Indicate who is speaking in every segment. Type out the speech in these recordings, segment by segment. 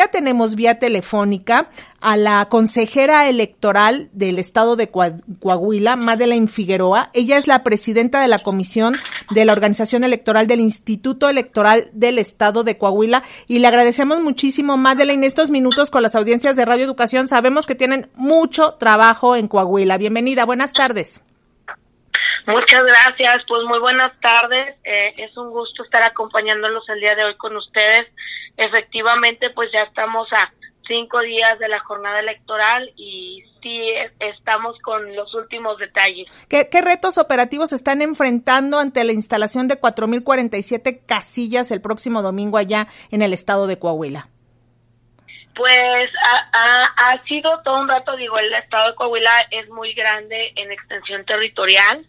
Speaker 1: ya tenemos vía telefónica a la consejera electoral del estado de Coahuila, Madeleine Figueroa. Ella es la presidenta de la comisión de la organización electoral del Instituto Electoral del estado de Coahuila y le agradecemos muchísimo, Madeleine, estos minutos con las audiencias de Radio Educación. Sabemos que tienen mucho trabajo en Coahuila. Bienvenida, buenas tardes.
Speaker 2: Muchas gracias, pues muy buenas tardes. Eh, es un gusto estar acompañándolos el día de hoy con ustedes. Efectivamente, pues ya estamos a cinco días de la jornada electoral y sí estamos con los últimos detalles.
Speaker 1: ¿Qué, qué retos operativos están enfrentando ante la instalación de 4.047 casillas el próximo domingo allá en el estado de Coahuila?
Speaker 2: Pues ha, ha, sido todo un rato, digo, el estado de Coahuila es muy grande en extensión territorial.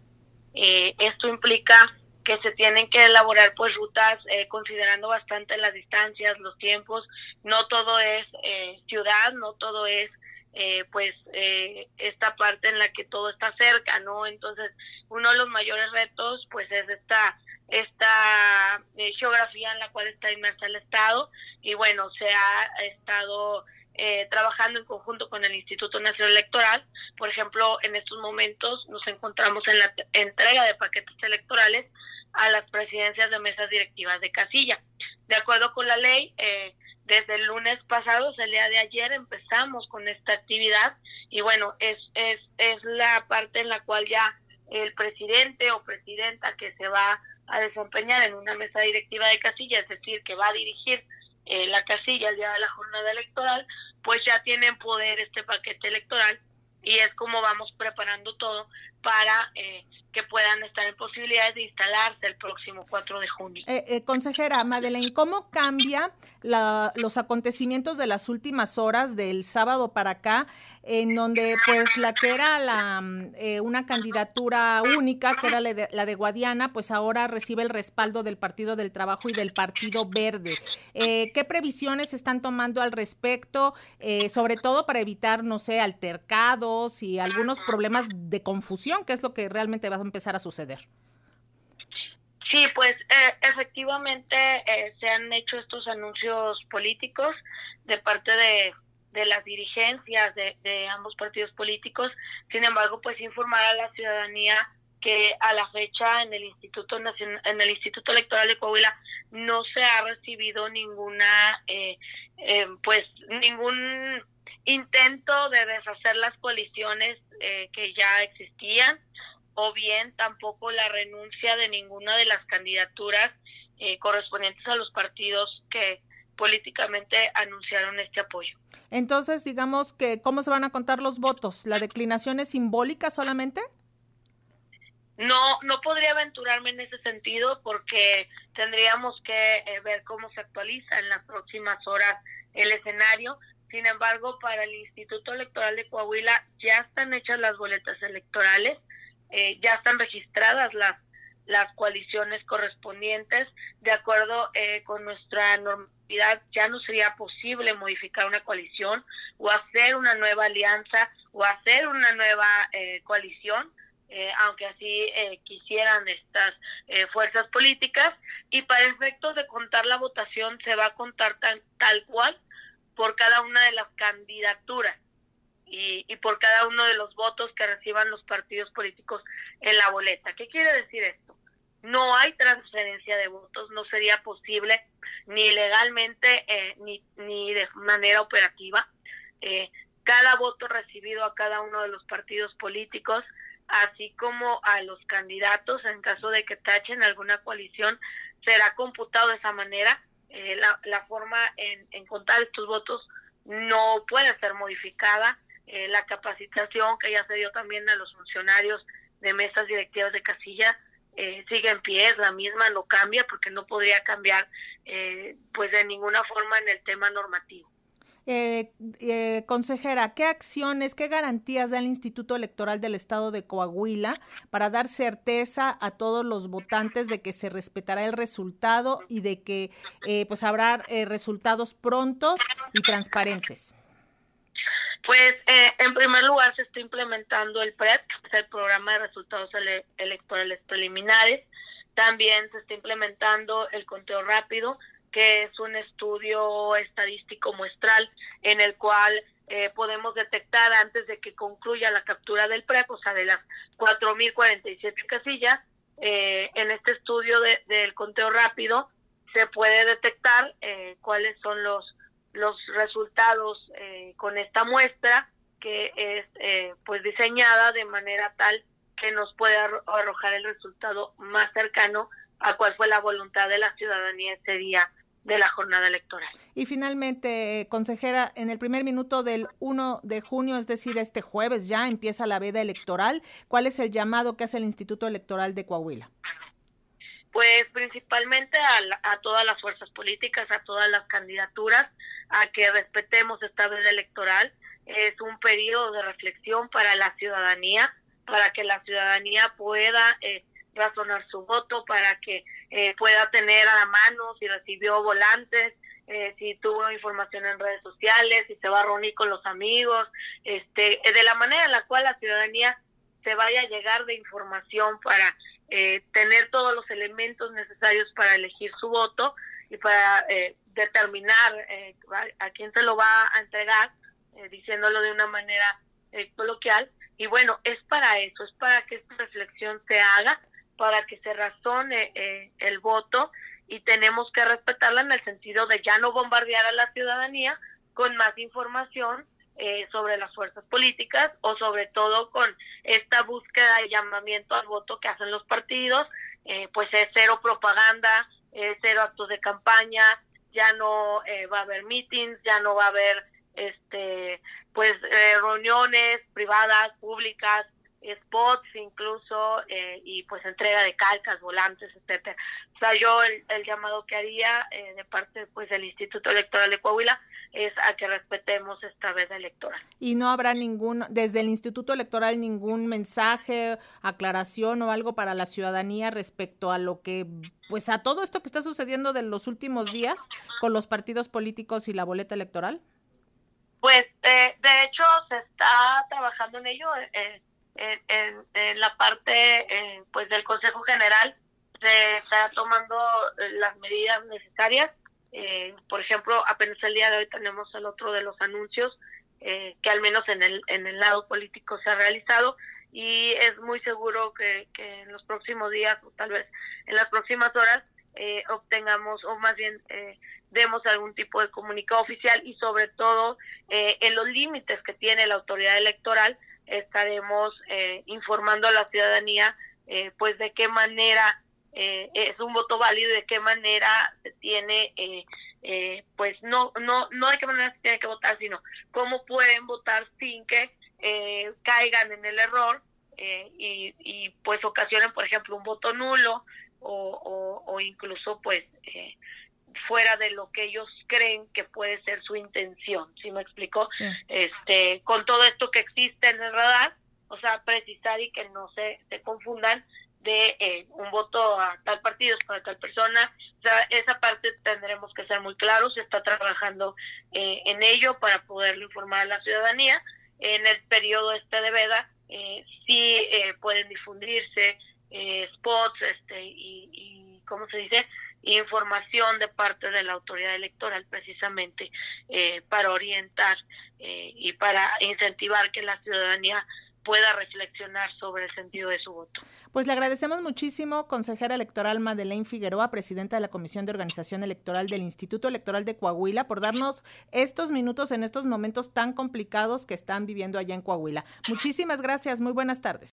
Speaker 2: Eh, esto implica que se tienen que elaborar pues rutas eh, considerando bastante las distancias, los tiempos. No todo es eh, ciudad, no todo es eh, pues eh, esta parte en la que todo está cerca, ¿no? Entonces, uno de los mayores retos pues es esta esta eh, geografía en la cual está inmersa el Estado y bueno, se ha estado eh, trabajando en conjunto con el Instituto Nacional Electoral. Por ejemplo, en estos momentos nos encontramos en la entrega de paquetes electorales a las presidencias de mesas directivas de casilla. De acuerdo con la ley, eh, desde el lunes pasado, el día de ayer, empezamos con esta actividad y bueno, es, es, es la parte en la cual ya el presidente o presidenta que se va a desempeñar en una mesa directiva de casilla, es decir, que va a dirigir eh, la casilla el día de la jornada electoral, pues ya tienen poder este paquete electoral y es como vamos preparando todo para eh, que puedan estar en posibilidades de instalarse el próximo 4 de junio.
Speaker 1: Eh, eh, consejera Madeleine, ¿cómo cambia la, los acontecimientos de las últimas horas del sábado para acá, en donde pues la que era la eh, una candidatura única, que era la de, la de, Guadiana, pues ahora recibe el respaldo del Partido del Trabajo y del Partido Verde? ¿Qué previsiones están tomando al respecto, sobre todo para evitar, no sé, altercados y algunos problemas de confusión, que es lo que realmente va a empezar a suceder.
Speaker 2: Sí, pues eh, efectivamente eh, se han hecho estos anuncios políticos de parte de, de las dirigencias de, de, ambos partidos políticos. Sin embargo, pues informar a la ciudadanía que a la fecha en el Instituto Nacional, en el Instituto Electoral de Coahuila no se ha recibido ninguna, eh, eh pues ningún intento de deshacer las coaliciones eh, que ya existían o bien tampoco la renuncia de ninguna de las candidaturas eh, correspondientes a los partidos que políticamente anunciaron este apoyo.
Speaker 1: Entonces, digamos que, ¿cómo se van a contar los votos? ¿La declinación es simbólica solamente?
Speaker 2: No, no podría aventurarme en ese sentido porque tendríamos que eh, ver cómo se actualiza en las próximas horas el escenario. Sin embargo, para el Instituto Electoral de Coahuila ya están hechas las boletas electorales eh, ya están registradas las las coaliciones correspondientes. De acuerdo eh, con nuestra normatividad ya no sería posible modificar una coalición o hacer una nueva alianza o hacer una nueva eh, coalición eh, aunque así eh, quisieran estas eh, fuerzas políticas. Y para efectos de contar la votación se va a contar tan, tal cual por cada una de las candidaturas y, y, por cada uno de los votos que reciban los partidos políticos en la boleta. ¿Qué quiere decir esto? No hay transferencia de votos, no sería posible ni legalmente eh, ni, ni de manera operativa. Eh, cada voto recibido a cada uno de los partidos políticos, así como a los candidatos, en caso de que tachen alguna coalición, será computado de esa manera. Eh, la, la forma en, contar estos votos no puede ser modificada eh, la capacitación que ya se dio también a los funcionarios de mesas directivas de casilla eh, sigue en pie, es la misma, no cambia porque no podría cambiar eh, pues de ninguna forma en el tema normativo.
Speaker 1: Eh, eh, consejera, ¿qué acciones, qué garantías da el Instituto Electoral del Estado de Coahuila para dar certeza a todos los votantes de que se respetará el resultado y de que eh, pues habrá eh, resultados prontos y transparentes?
Speaker 2: Pues eh, en primer lugar se está implementando el PREP, es el programa de resultados ele electorales preliminares. También se está implementando el conteo rápido. Que es un estudio estadístico muestral en el cual eh, podemos detectar antes de que concluya la captura del PREP, o sea, de las 4.047 casillas, eh, en este estudio del conteo rápido se puede detectar eh, cuáles son los, los resultados con esta muestra que es pues diseñada de manera tal que nos pueda arrojar el resultado más cercano a cuál fue la voluntad de la ciudadanía ese día de la jornada electoral.
Speaker 1: Y finalmente, consejera, en el primer minuto del 1 de junio, es decir, este jueves ya empieza la veda electoral. ¿Cuál es el llamado que hace el Instituto Electoral de Coahuila?
Speaker 2: Pues principalmente a, a todas las fuerzas políticas, a todas las candidaturas, a que respetemos esta veda electoral. Es un periodo de reflexión para la ciudadanía, para que la ciudadanía pueda eh, razonar su voto, para que eh, pueda tener a la mano si recibió volantes, eh, si tuvo información en redes sociales, si se va a reunir con los amigos, este, de la manera en la cual la ciudadanía se vaya a llegar de información para tener todos los elementos necesarios para elegir su voto y para determinar a quién se lo va a entregar, diciéndolo de una manera coloquial, y bueno, es para eso, es para que esta reflexión se haga, para que se razone eh, el voto y tenemos que respetarla en el sentido de ya no bombardear a la ciudadanía con más información eh, sobre las fuerzas políticas o sobre todo con esta búsqueda y llamamiento al voto que hacen los partidos, eh, pues es cero propaganda, cero actos de campaña, ya no va a haber meetings, ya no va a haber este pues eh, reuniones privadas, públicas, spots incluso eh, y pues entrega de calcas, volantes, etcétera. O sea, yo el, llamado que haría eh, de parte pues del Instituto Electoral de Coahuila es a que respetemos esta veda electoral.
Speaker 1: Y no habrá ningún desde el Instituto Electoral ningún mensaje, aclaración o algo para la ciudadanía respecto a lo que pues a todo esto que está sucediendo de los últimos días con los partidos políticos y la boleta electoral.
Speaker 2: Pues eh, de hecho se está trabajando en ello, eh, en, la parte eh, pues del Consejo General se está tomando las medidas necesarias. por ejemplo, apenas el día de hoy tenemos el otro de los anuncios que al menos en el, en el lado político se ha realizado y es muy seguro que, que en los próximos días o tal vez en las próximas horas eh, obtengamos o más bien eh, demos algún tipo de comunicado oficial y sobre todo eh, en los límites que tiene la autoridad electoral estaremos informando a la ciudadanía pues de qué manera es un voto válido y de qué manera se tiene pues no no no de qué manera se tiene que votar sino cómo pueden votar sin que caigan en el error y, y pues ocasionen por ejemplo un voto nulo o, o, incluso pues eh, fuera de lo que ellos creen que puede ser su intención, ¿sí me explico? Este, con todo esto que existe en el radar, o sea, precisar y que no se, se confundan de eh, un voto a tal partido es para tal persona, o sea, esa parte tendremos que ser muy claros, se está trabajando eh, en ello para poderlo informar a la ciudadanía. En el periodo este de veda, eh, sí pueden difundirse eh, spots este, y, y, ¿cómo se dice? información de parte de la autoridad electoral precisamente eh, para orientar eh, y para incentivar que la ciudadanía pueda reflexionar sobre el sentido de su voto.
Speaker 1: Pues le agradecemos muchísimo, consejera electoral Madeleine Figueroa, presidenta de la Comisión de Organización Electoral del Instituto Electoral de Coahuila, por darnos estos minutos en estos momentos tan complicados que están viviendo allá en Coahuila. Muchísimas gracias, muy buenas tardes.